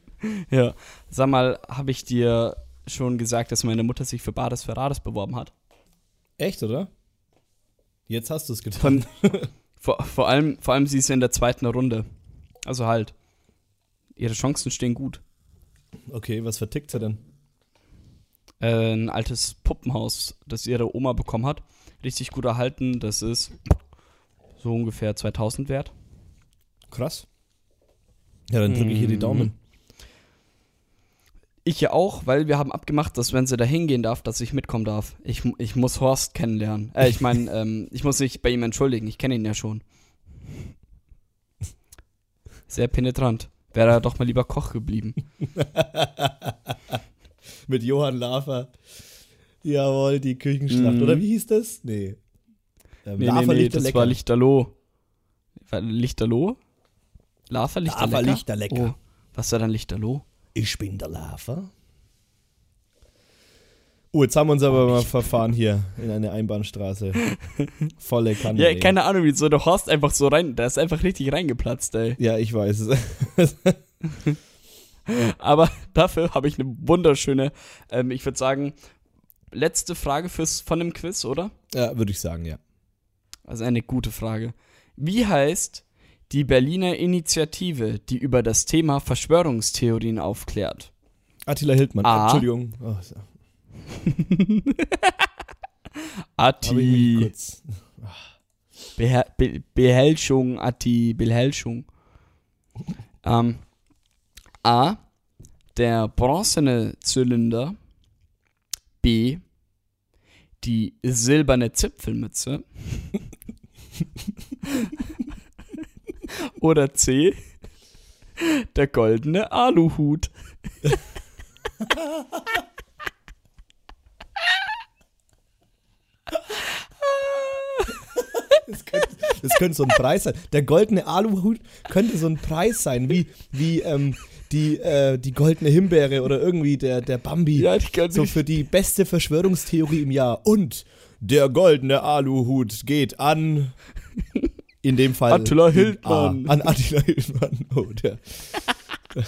Ja. Sag mal, habe ich dir schon gesagt, dass meine Mutter sich für Bares Ferraris beworben hat? Echt, oder? Jetzt hast du es getan. Von, vor, vor, allem, vor allem, sie ist in der zweiten Runde. Also halt. Ihre Chancen stehen gut. Okay, was vertickt sie denn? Äh, ein altes Puppenhaus, das ihre Oma bekommen hat. Richtig gut erhalten. Das ist so ungefähr 2000 wert. Krass. Ja, dann drücke ich hier die Mhm. Daumen. Ich ja auch, weil wir haben abgemacht, dass wenn sie da hingehen darf, dass ich mitkommen darf. Ich, ich muss Horst kennenlernen. Äh, ich meine, ähm, ich muss mich bei ihm entschuldigen. Ich kenne ihn ja schon. Sehr penetrant. Wäre er doch mal lieber Koch geblieben. Mit Johann Lafer. Jawohl, die Küchenschlacht. Mhm. Oder wie hieß das? Nee. Ähm, Nee, Lava nee, nee, das lecker. war Lichterloh. War Lichterloh? Lava Lichterlecker? Lava Lichterlecker. Oh, was war dann Lichterloh? Ich bin der Lava. Oh, jetzt haben wir uns aber mal verfahren hier in eine Einbahnstraße. Volle Kanne. Ja, ey. keine Ahnung, wieso der Horst einfach so rein, der ist einfach richtig reingeplatzt, ey. Ja, ich weiß es. Aber dafür habe ich eine wunderschöne, ähm, ich würde sagen, letzte Frage fürs, von dem Quiz, oder? ja, würde ich sagen, ja. Also eine gute Frage. Wie heißt die Berliner Initiative, die über das Thema Verschwörungstheorien aufklärt? Attila Hildmann. A. Entschuldigung. Oh, Atti. Beher Be Behelschung, Atti, Behelschung. Ähm, A. Der bronzene Zylinder. B. Die silberne Zipfelmütze. Oder C. Der goldene Aluhut. Das könnte, das könnte so ein Preis sein. Der goldene Aluhut könnte so ein Preis sein, wie, wie ähm, die, äh, die goldene Himbeere oder irgendwie der, der Bambi. Ja, die kann so für die beste Verschwörungstheorie im Jahr. Und der goldene Aluhut geht an. In dem Fall. Attila Hildmann. A. An Attila Hildmann. Oh, der.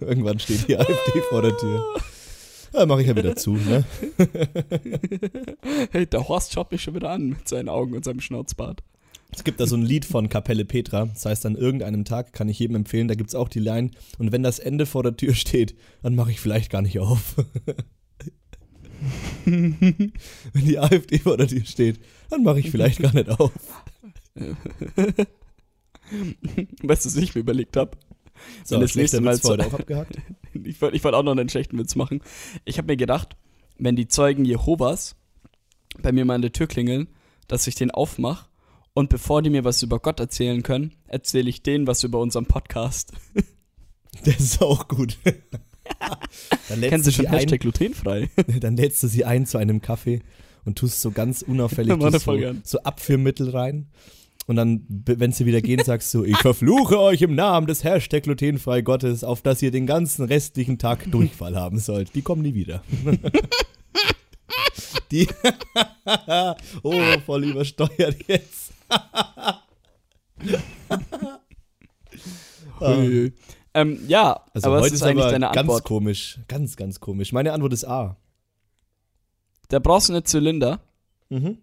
Irgendwann steht die AfD vor der Tür. Da mache ich ja wieder zu, ne? Hey, der Horst schaut mich schon wieder an mit seinen Augen und seinem Schnauzbart. Es gibt da so ein Lied von Kapelle Petra, das heißt, an irgendeinem Tag kann ich jedem empfehlen, da gibt es auch die Line, und wenn das Ende vor der Tür steht, dann mache ich vielleicht gar nicht auf. wenn die AfD vor der Tür steht, dann mache ich vielleicht gar nicht auf. Weißt du, was ich mir überlegt habe? So, Wenn das nächste Mal abgehakt. Ich wollte wollt auch noch einen schlechten Witz machen. Ich habe mir gedacht, wenn die Zeugen Jehovas bei mir mal an der Tür klingeln, dass ich den aufmache und bevor die mir was über Gott erzählen können, erzähle ich denen was über unseren Podcast. Das ist auch gut. dann, lädst Kennst du schon ein, Hashtag glutenfrei? dann lädst du sie ein zu einem Kaffee und tust so ganz unauffällig so, so Abführmittel rein. Und dann, wenn sie wieder gehen, sagst du, ich verfluche euch im Namen des Hashtag glutenfrei Gottes, auf dass ihr den ganzen restlichen Tag Durchfall haben sollt. Die kommen nie wieder. Die, oh, voll übersteuert jetzt. Ähm, ja, Also aber was heute ist ist eigentlich deine ganz Antwort? komisch. Ganz, ganz komisch. Meine Antwort ist A. Der bronzene Zylinder. Mhm.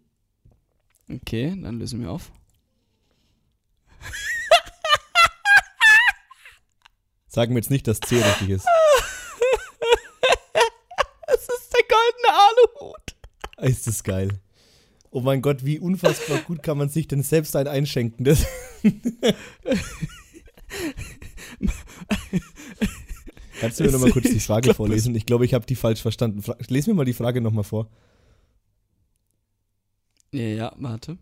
Okay, dann lösen wir auf. Sagen wir jetzt nicht, dass C richtig ist. Es ist der goldene Aluhut. Ist das geil. Oh mein Gott, wie unfassbar gut kann man sich denn selbst ein einschenken? Das Kannst du mir nochmal kurz die Ich Frage glaub, vorlesen? Ich glaube, ich habe die falsch verstanden. Fra Lies mir mal die Frage nochmal vor. Ja, ja, warte.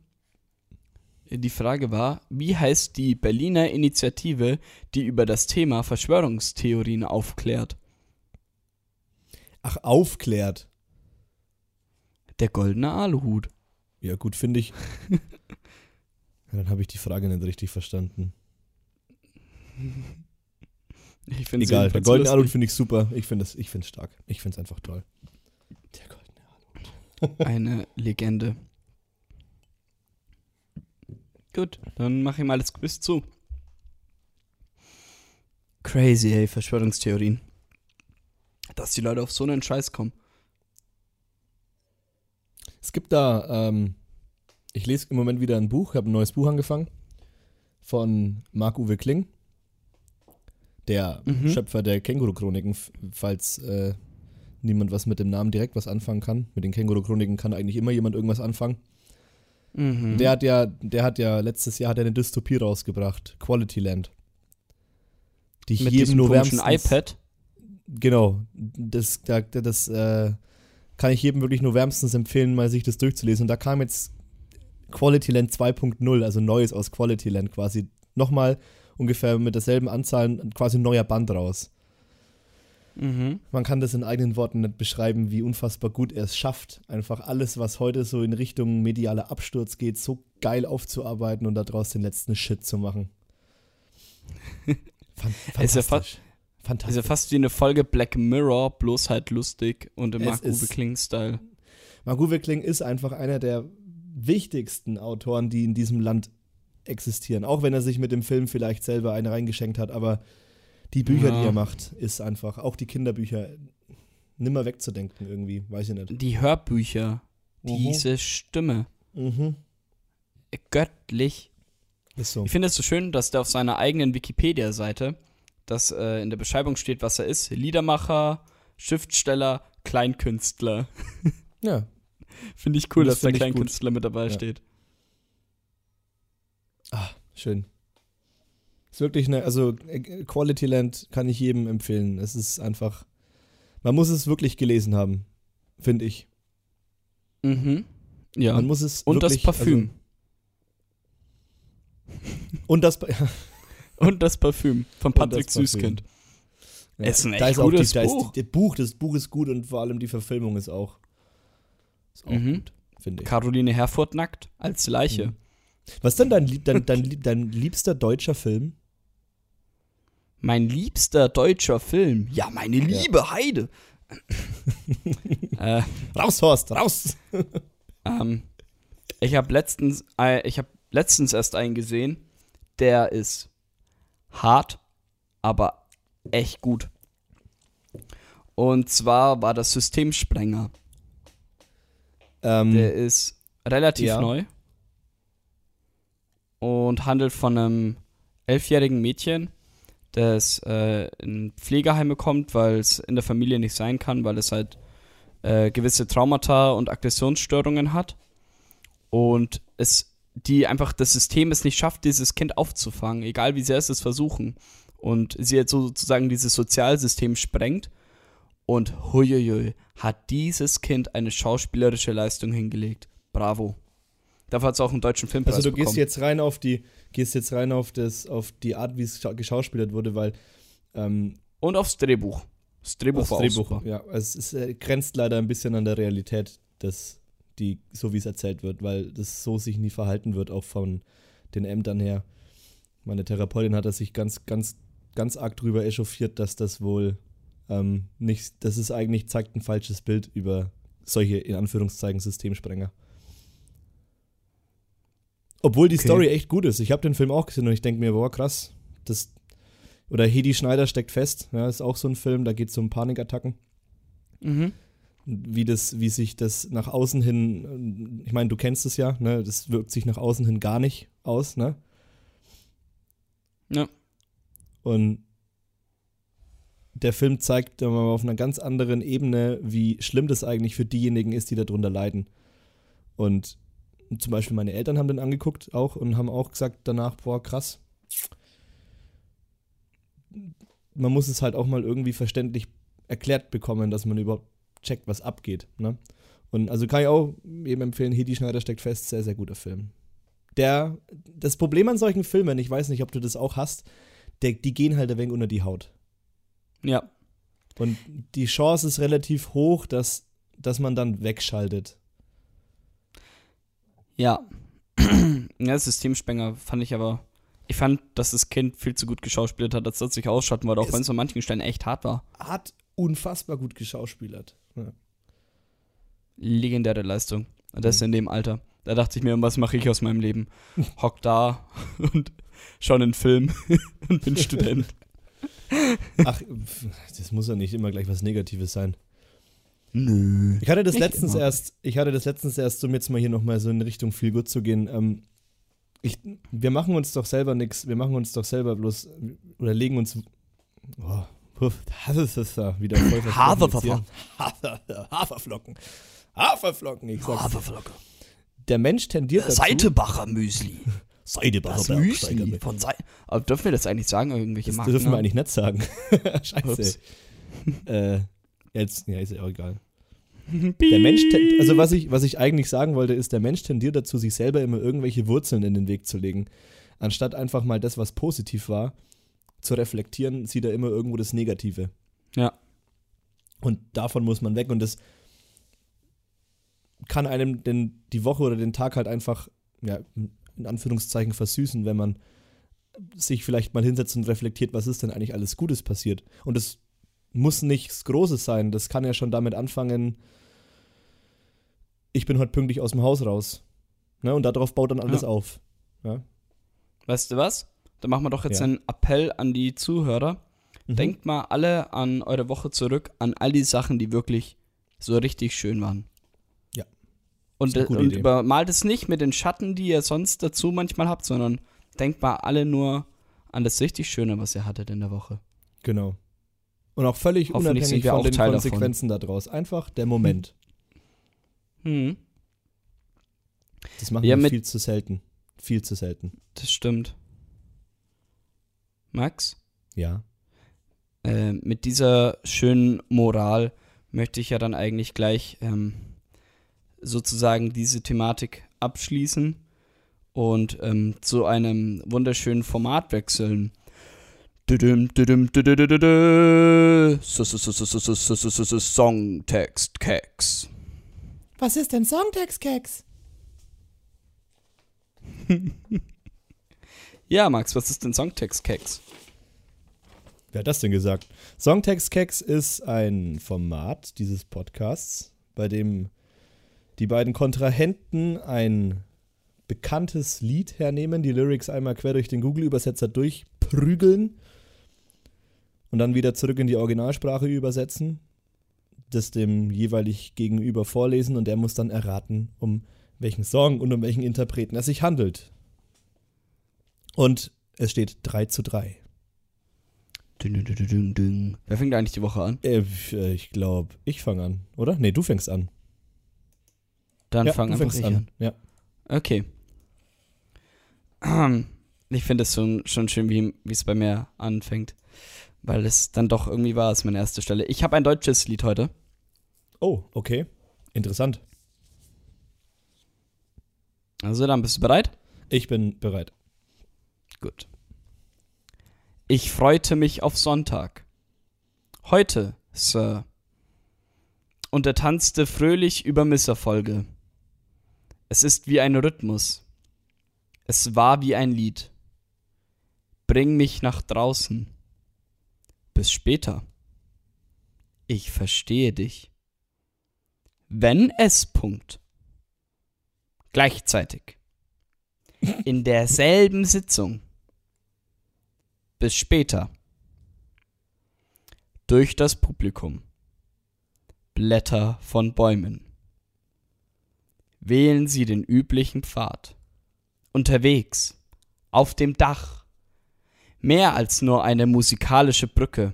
Die Frage war, wie heißt die Berliner Initiative, die über das Thema Verschwörungstheorien aufklärt? Ach, aufklärt. Der goldene Aluhut. Ja, gut, finde ich. Dann habe ich die Frage nicht richtig verstanden. Ich finde Egal, der goldene Aluhut finde ich super. Ich finde es ich find's stark. Ich finde es einfach toll. Der goldene Aluhut. Eine Legende. Gut, dann mache ich mal das Quiz zu. Crazy, ey, Verschwörungstheorien. Dass die Leute auf so einen Scheiß kommen. Es gibt da, ähm, ich lese im Moment wieder ein Buch, habe ein neues Buch angefangen von Marc-Uwe Kling, der Mhm. Schöpfer der Känguru-Chroniken, falls äh, niemand was mit dem Namen direkt was anfangen kann. Mit den Känguru-Chroniken kann eigentlich immer jemand irgendwas anfangen. Mhm. Der hat ja, der hat ja letztes Jahr hat er eine Dystopie rausgebracht, Quality Land. Die ich Mit jedem nur wärmstens, iPad. genau, das, da, das äh, kann ich jedem wirklich nur wärmstens empfehlen, mal sich das durchzulesen. Und da kam jetzt Quality Land 2.0, also Neues aus Quality Land quasi, nochmal ungefähr mit derselben Anzahl quasi ein neuer Band raus. Mhm. Man kann das in eigenen Worten nicht beschreiben, wie unfassbar gut er es schafft, einfach alles, was heute so in Richtung medialer Absturz geht, so geil aufzuarbeiten und daraus den letzten Shit zu machen. Fan Ist ja fantastisch. Ist fantastisch. ja fast wie eine Folge Black Mirror, bloß halt lustig und im ist- Kling-Style. Marc-Uwe Kling ist einfach einer der wichtigsten Autoren, die in diesem Land existieren. Auch wenn er sich mit dem Film vielleicht selber eine reingeschenkt hat, aber die Bücher, Ja. die er macht, ist einfach, auch die Kinderbücher, nimmer wegzudenken irgendwie, weiß ich nicht. Die Hörbücher, Mhm. diese Stimme, Mhm. göttlich. Ist so. Ich finde es so schön, dass der auf seiner eigenen Wikipedia-Seite, dass äh, in der Beschreibung steht, was er ist. Liedermacher, Schriftsteller, Kleinkünstler. Ja, Finde ich cool, Das dass da finde ich gut. Kleinkünstler mit dabei Ja. steht. ah, schön. Ist wirklich eine, also äh, Quality Land kann ich jedem empfehlen. Es ist einfach, man muss es wirklich gelesen haben, finde ich. Mhm. Ja. Man muss es Und das wirklich, Parfüm. Also, und das, Und das Parfüm von Patrick Parfüm. Süßkind. Ja, Ist ein da echt auch gutes die, da Buch. Ist die, das Buch. Das Buch ist gut und vor allem die Verfilmung ist auch, ist auch Mhm. gut, finde ich. Caroline Herfurth nackt als Leiche. Mhm. Was ist denn dein, dein, dein, dein liebster deutscher Film? Mein liebster deutscher Film. Ja, meine liebe Heide. äh, Raus, Horst, raus! ähm, ich habe letztens, äh, ich habe letztens erst einen gesehen, der ist hart, aber echt gut. Und zwar war das Systemsprenger. Ähm, Der ist relativ Ja. neu und handelt von einem elfjährigen Mädchen, das äh, in Pflegeheime kommt, weil es in der Familie nicht sein kann, weil es halt äh, gewisse Traumata und Aggressionsstörungen hat und es die einfach das System es nicht schafft, dieses Kind aufzufangen, egal wie sehr es es versuchen. Und sie jetzt sozusagen dieses Sozialsystem sprengt. Und huiuiui, hat dieses Kind eine schauspielerische Leistung hingelegt. Bravo. Dafür hat es auch einen deutschen Filmpreis also du bekommen. gehst jetzt rein auf die, gehst jetzt rein auf das, auf die Art, wie es scha- geschauspielert wurde, weil ähm, Und aufs Drehbuch. Das Drehbuch das war auch Drehbuch, ja, es ist, äh, grenzt leider ein bisschen an der Realität, dass die, so wie es erzählt wird, weil das so sich nie verhalten wird, auch von den Ämtern her. Meine Therapeutin hat da sich ganz, ganz, ganz arg drüber echauffiert, dass das wohl ähm, nicht, das ist eigentlich, zeigt ein falsches Bild über solche, in Anführungszeichen, Systemsprenger. Obwohl die Okay. Story echt gut ist. Ich habe den Film auch gesehen und ich denke mir, boah, krass. Das, oder Hedi Schneider steckt fest. Ja, ist auch so ein Film, da geht es um Panikattacken. Mhm. Wie, das, wie sich das nach außen hin, ich meine, du kennst es ja, ne? Das wirkt sich nach außen hin gar nicht aus, ne? Ja. Und der Film zeigt auf einer ganz anderen Ebene, wie schlimm das eigentlich für diejenigen ist, die darunter leiden. Und zum Beispiel meine Eltern haben den angeguckt auch und haben auch gesagt danach, boah, krass. Man muss es halt auch mal irgendwie verständlich erklärt bekommen, dass man überhaupt checkt, was abgeht. Ne? Und also kann ich auch eben empfehlen, Hedi Schneider steckt fest, sehr, sehr guter Film. Der, das Problem an solchen Filmen, ich weiß nicht, ob du das auch hast, der, die gehen halt ein wenig unter die Haut. Ja. Und die Chance ist relativ hoch, dass, dass man dann wegschaltet. Ja. ja, das Systemsprenger fand ich aber. Ich fand, dass das Kind viel zu gut geschauspielt hat, als dass sich ausschatten wollte, auch wenn es an manchen Stellen echt hart war. Hat unfassbar gut geschauspielert. Ja. Legendäre Leistung. Und das Mhm. in dem Alter. Da dachte ich mir, was mache ich aus meinem Leben? Hock da und schau einen Film und bin Student. Ach, das muss ja nicht immer gleich was Negatives sein. Nö. Ich hatte das Nicht letztens immer. erst, ich hatte das letztens erst, um jetzt mal hier nochmal so in Richtung viel gut zu gehen. Ähm, ich, wir machen uns doch selber nichts, wir machen uns doch selber bloß oder legen uns. Oh, puff, das ist das da wieder voll versprochen jetzt hier. Hafer- Haferflocken. Haferflocken, ich sag's. Haferflocke. Der Mensch tendiert dazu. Seidebacher Müsli. Seidebacher Das. Müsli von Seide. Aber dürfen wir das eigentlich sagen, irgendwelche Das Marken? dürfen wir eigentlich nicht sagen. Scheiße. Äh, jetzt, ja, ist ja auch egal. Der Mensch, also was ich, was ich eigentlich sagen wollte, ist, der Mensch tendiert dazu, sich selber immer irgendwelche Wurzeln in den Weg zu legen. Anstatt einfach mal das, was positiv war, zu reflektieren, sieht er immer irgendwo das Negative. Ja. Und davon muss man weg. Und das kann einem den, die Woche oder den Tag halt einfach, ja, in Anführungszeichen versüßen, wenn man sich vielleicht mal hinsetzt und reflektiert, was ist denn eigentlich alles Gutes passiert. Und es muss nichts Großes sein. Das kann ja schon damit anfangen, ich bin heute pünktlich aus dem Haus raus. Ne? Und darauf baut dann alles Ja. auf. Ja? Weißt du was? Da machen wir doch jetzt Ja. einen Appell an die Zuhörer. Mhm. Denkt mal alle an eure Woche zurück, an all die Sachen, die wirklich so richtig schön waren. Ja. Und, und übermalt es nicht mit den Schatten, die ihr sonst dazu manchmal habt, sondern denkt mal alle nur an das richtig Schöne, was ihr hattet in der Woche. Genau. Und auch völlig unabhängig von den Teil davon. Konsequenzen daraus. Einfach der Moment. Hm, Das machen Ja, wir mit- viel zu selten. Viel zu selten. das stimmt. Max? Ja. äh, mit dieser schönen Moral möchte ich ja dann eigentlich gleich ähm, sozusagen diese Thematik abschließen und ähm, zu einem wunderschönen Format wechseln. Songtext-Keks. Was ist denn Songtext-Keks? ja, Max, was ist denn Songtext-Keks? Wer hat das denn gesagt? Songtext-Keks ist ein Format dieses Podcasts, bei dem die beiden Kontrahenten ein bekanntes Lied hernehmen, die Lyrics einmal quer durch den Google-Übersetzer durchprügeln und dann wieder zurück in die Originalsprache übersetzen, das dem jeweilig gegenüber vorlesen und der muss dann erraten, um welchen Song und um welchen Interpreten es sich handelt. Und es steht 3 zu 3. Dün, dün, dün. Wer fängt eigentlich die Woche an? Äh, ich glaube, ich fange an, oder? Nee, du fängst an. Dann ja, fang einfach ich an. an. Ja. Okay. Ich finde es schon, schon schön, wie es bei mir anfängt. Weil es dann doch irgendwie war, ist meine erste Stelle. Ich habe ein deutsches Lied heute. Oh, okay. Interessant. Also, dann bist du bereit? Ich bin bereit. Gut. Ich freute mich auf Sonntag. Heute, Sir. Und er tanzte fröhlich über Misserfolge. Es ist wie ein Rhythmus. Es war wie ein Lied. Bring mich nach draußen. Bis später. Ich verstehe dich. Wenn es Punkt. Gleichzeitig. In derselben Sitzung. Bis später. Durch das Publikum. Blätter von Bäumen. Wählen Sie den üblichen Pfad. Unterwegs. Auf dem Dach. Mehr als nur eine musikalische Brücke.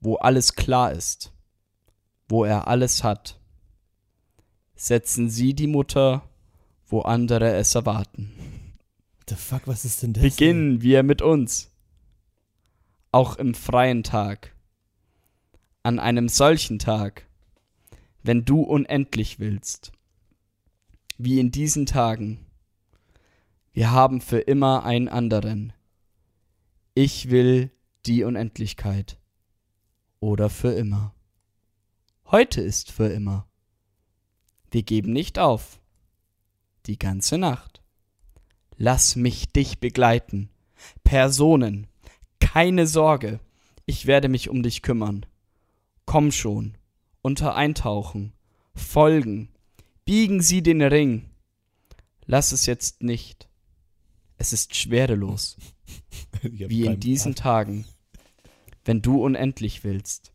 Wo alles klar ist. Wo er alles hat. Setzen Sie die Mutter, wo andere es erwarten. The fuck, was ist denn das? Beginnen wir mit uns. Auch im freien Tag. An einem solchen Tag, wenn du unendlich willst. Wie in diesen Tagen. Wir haben für immer einen anderen. Ich will die Unendlichkeit. Oder für immer. Heute ist für immer. Wir geben nicht auf. Die ganze Nacht. Lass mich dich begleiten. Personen, keine Sorge, ich werde mich um dich kümmern. Komm schon, unter eintauchen, folgen, biegen Sie den Ring. Lass es jetzt nicht. Es ist schwerelos, wie in diesen Plan. Tagen, wenn du unendlich willst.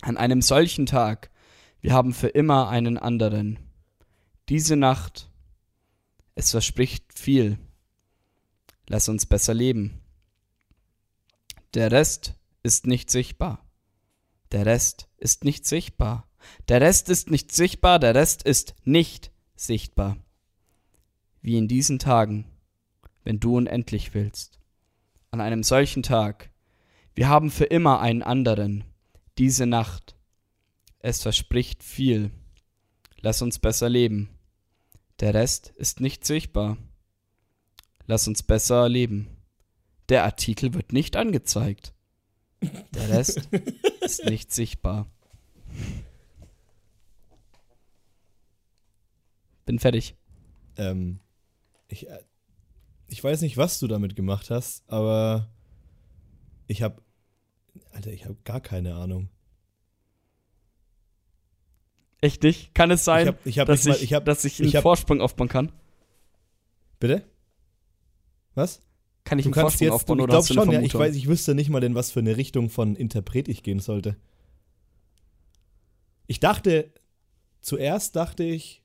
An einem solchen Tag, wir haben für immer einen anderen. Diese Nacht, es verspricht viel. Lass uns besser leben. Der Rest ist nicht sichtbar. Der Rest ist nicht sichtbar. Der Rest ist nicht sichtbar, der Rest ist nicht sichtbar. Wie in diesen Tagen, wenn du unendlich willst. An einem solchen Tag, wir haben für immer einen anderen. diese Nacht. Es verspricht viel. Lass uns besser leben. Der Rest ist nicht sichtbar. Lass uns besser leben. Der Artikel wird nicht angezeigt. Der Rest ist nicht sichtbar. Bin fertig. Ähm, ich, äh, ich weiß nicht, was du damit gemacht hast, aber ich habe, Alter, ich habe gar keine Ahnung. Echt nicht? Kann es sein, Ich hab- ich hab dass, nicht mal- ich, ich hab- dass ich einen ich hab- Vorsprung aufbauen kann? Bitte? Was? Kann ich Du einen Vorsprung jetzt, aufbauen ich oder du eine schon, ja, ich weiß, ich wüsste nicht mal, in was für eine Richtung von Interpret ich gehen sollte. Ich dachte, zuerst dachte ich,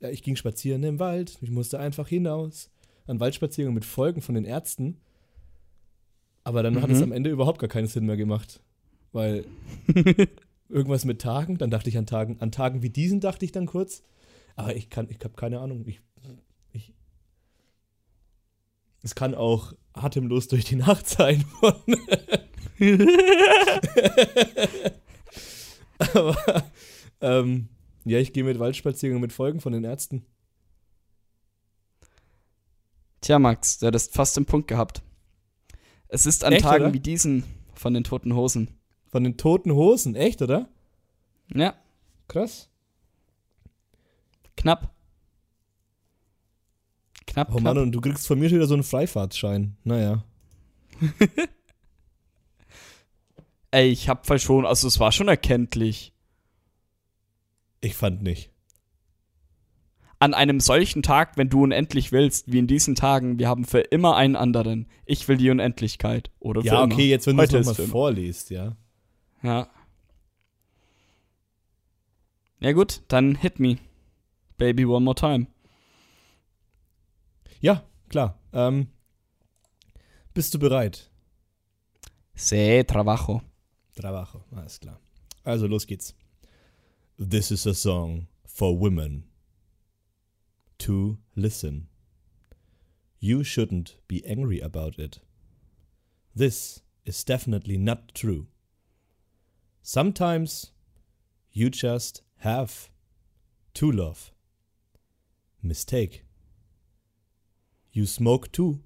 ja, ich ging spazieren im Wald, ich musste einfach hinaus, an Waldspaziergänge mit Folgen von den Ärzten. Aber dann hat es Mhm. am Ende überhaupt gar keinen Sinn mehr gemacht. Weil irgendwas mit Tagen, dann dachte ich an Tagen, an Tagen wie diesen dachte ich dann kurz. Aber ich kann, ich habe keine Ahnung. Ich, ich, es kann auch atemlos durch die Nacht sein. Aber ähm, ja, ich gehe mit Waldspaziergängen mit Folgen von den Ärzten. Tja, Max, du hättest fast den Punkt gehabt. Es ist an Echt, Tagen oder? wie diesen von den toten Hosen. Von den toten Hosen, echt, oder? Ja, Krass. knapp. Knapp, Oh knapp. Mann, und du kriegst von mir schon wieder so einen Freifahrtschein. Naja. Ey, ich hab voll schon, also es war schon erkenntlich. Ich fand nicht. An einem solchen Tag, wenn du unendlich willst, wie in diesen Tagen, wir haben für immer einen anderen. Ich will die Unendlichkeit. Oder für Ja, immer. okay, jetzt wenn du es nochmal immer. vorliest, ja. Ja. Ja gut, dann hit me. Baby one more time. Ja, klar. Ähm, bist du bereit? Se trabajo. Trabajo, alles klar. Also, los geht's. This is a song for women. To listen. You shouldn't be angry about it. This is definitely not true. Sometimes you just have to love. Mistake. You smoke too.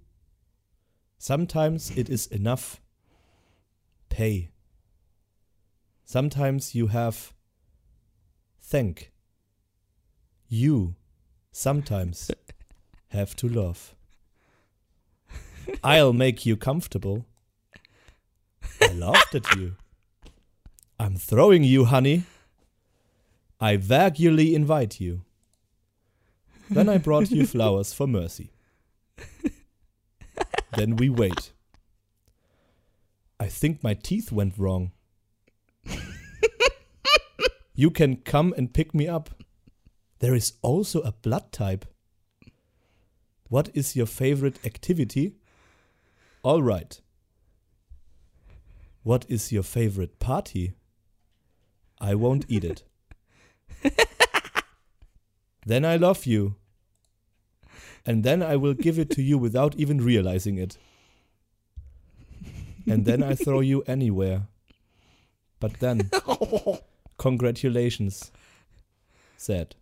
Sometimes it is enough. Pay. Sometimes you have thank. You sometimes have to love. I'll make you comfortable. I laughed at you. I'm throwing you, honey. I vaguely invite you. Then I brought you flowers for mercy. then we wait. I think my teeth went wrong. you can come and pick me up. There is also a blood type. What is your favorite activity? All right. What is your favorite party? I won't eat it. then I love you. And then I will give it to you without even realizing it. And then I throw you anywhere. But then, congratulations. Sad.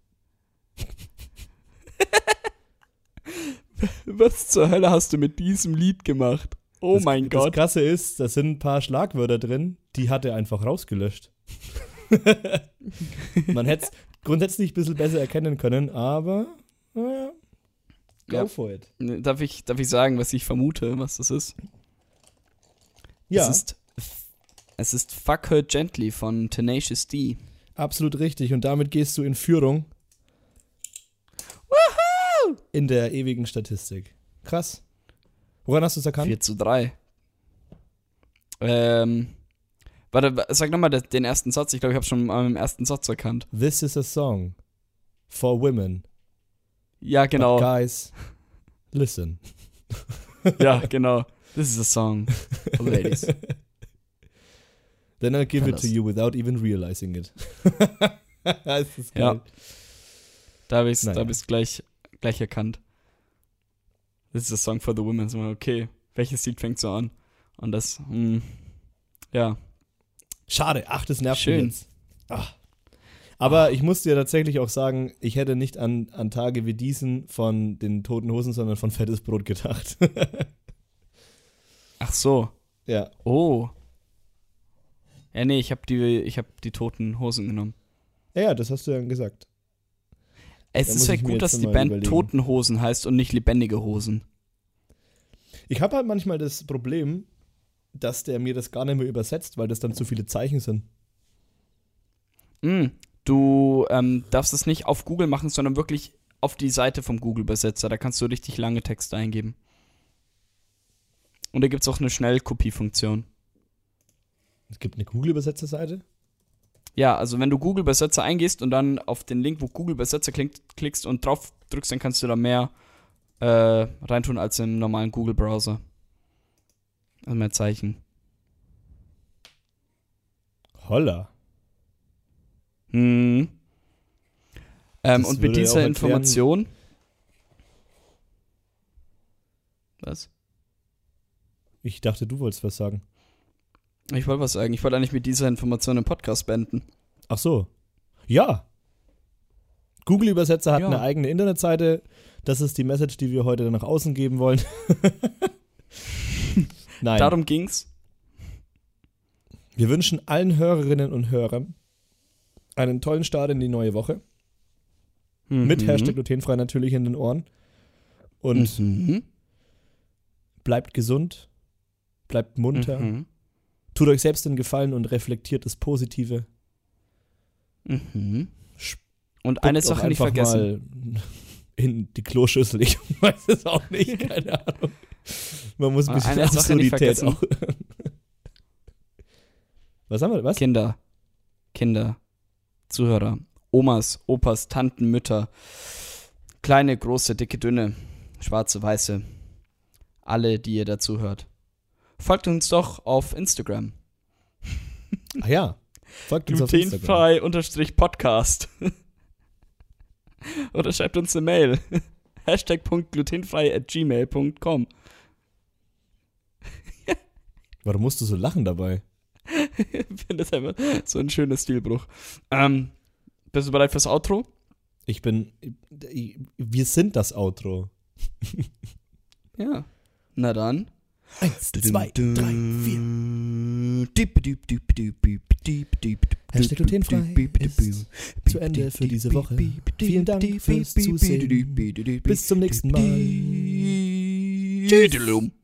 Was zur Hölle hast du mit diesem Lied gemacht? Oh das, mein Das Gott. Krasse ist, da sind ein paar Schlagwörter drin, die hat er einfach rausgelöscht. Man hätte es grundsätzlich ein bisschen besser erkennen können, aber naja, go Ja. for it. Darf ich, darf ich sagen, was ich vermute, was das ist? Ja, Es ist, es ist Fuck Her Gently von Tenacious D. absolut richtig. Und damit gehst du in Führung in der ewigen Statistik. Krass. Woran hast du es erkannt? 4 zu 3. Ähm, warte, wa- sag nochmal den ersten Satz. Ich glaube, ich habe schon mal im ersten Satz erkannt. This is a song for women. Ja, But genau. guys, listen. Ja, genau. This is a song for ladies. Then I'll give it to you without even realizing it. das ist geil. Ja. Da habe ich es Naja. gleich, gleich erkannt. This is a song for the women. So, okay, welches Lied fängt so an? Und das, hm, ja, Schade, ach, das nervt Schön. mich jetzt. Ach. Aber ich muss dir tatsächlich auch sagen, ich hätte nicht an, an Tage wie diesen von den Toten Hosen, sondern von Fettes Brot gedacht. Ach so. ja. Oh. Ja, nee, ich habe die, ich hab die toten Hosen genommen. ja, ja, das hast du ja gesagt. Es Da ist ja mir gut, dass die Band überlegen. Toten Hosen heißt und nicht lebendige Hosen. Ich habe halt manchmal das Problem, dass der mir das gar nicht mehr übersetzt, weil das dann zu viele Zeichen sind. Mm, du ähm, darfst es nicht auf Google machen, sondern wirklich auf die Seite vom Google-Übersetzer. Da kannst du richtig lange Texte eingeben. Und da gibt es auch eine Schnellkopiefunktion. Es gibt eine Google-Übersetzerseite. Ja, also wenn du Google-Übersetzer eingehst und dann auf den Link, wo Google-Übersetzer klingt, klickst und drauf drückst, dann kannst du da mehr äh, reintun als im normalen Google-Browser. Also mehr Zeichen. Holla. Hm. Ähm, und mit dieser Information. Was? Ich dachte, du wolltest was sagen. Ich wollte was sagen. Ich wollte eigentlich mit dieser Information den Podcast beenden. Ach so. Ja. Google-Übersetzer hat Ja. eine eigene Internetseite. Das ist die Message, die wir heute nach außen geben wollen. Nein. Darum ging's. Wir wünschen allen Hörerinnen und Hörern einen tollen Start in die neue Woche. Mit Mhm. Hashtag glutenfrei natürlich in den Ohren. Und Mhm. bleibt gesund. Bleibt munter. Mhm. Tut euch selbst den Gefallen und reflektiert das Positive. Mhm. Und eine Sache nicht vergessen. Mal in die Kloschüssel. Ich weiß es auch nicht. Keine Ahnung. Man muss ein bisschen Eine Absurdität auch. Was haben wir? Was? Kinder, Kinder, Zuhörer, Omas, Opas, Tanten, Mütter, kleine, große, dicke, dünne, schwarze, weiße, alle, die ihr dazu hört. Folgt uns doch auf Instagram. Ah ja. Folgt uns auf Instagram. Glutenfrei unterstrich Podcast. Oder schreibt uns eine Mail. Hashtag.glutenfrei at gmail.com. Warum musst du so lachen dabei? Ich finde das einfach so ein schöner Stilbruch. Ähm, bist du bereit fürs Outro? Ich bin. Wir sind das Outro. Ja. Na dann. Eins, zwei, drei, vier. Hashtag glutenfrei ist zu Ende für diese Woche. Vielen Dank fürs Zusehen. Bis zum nächsten Mal. Tschüss.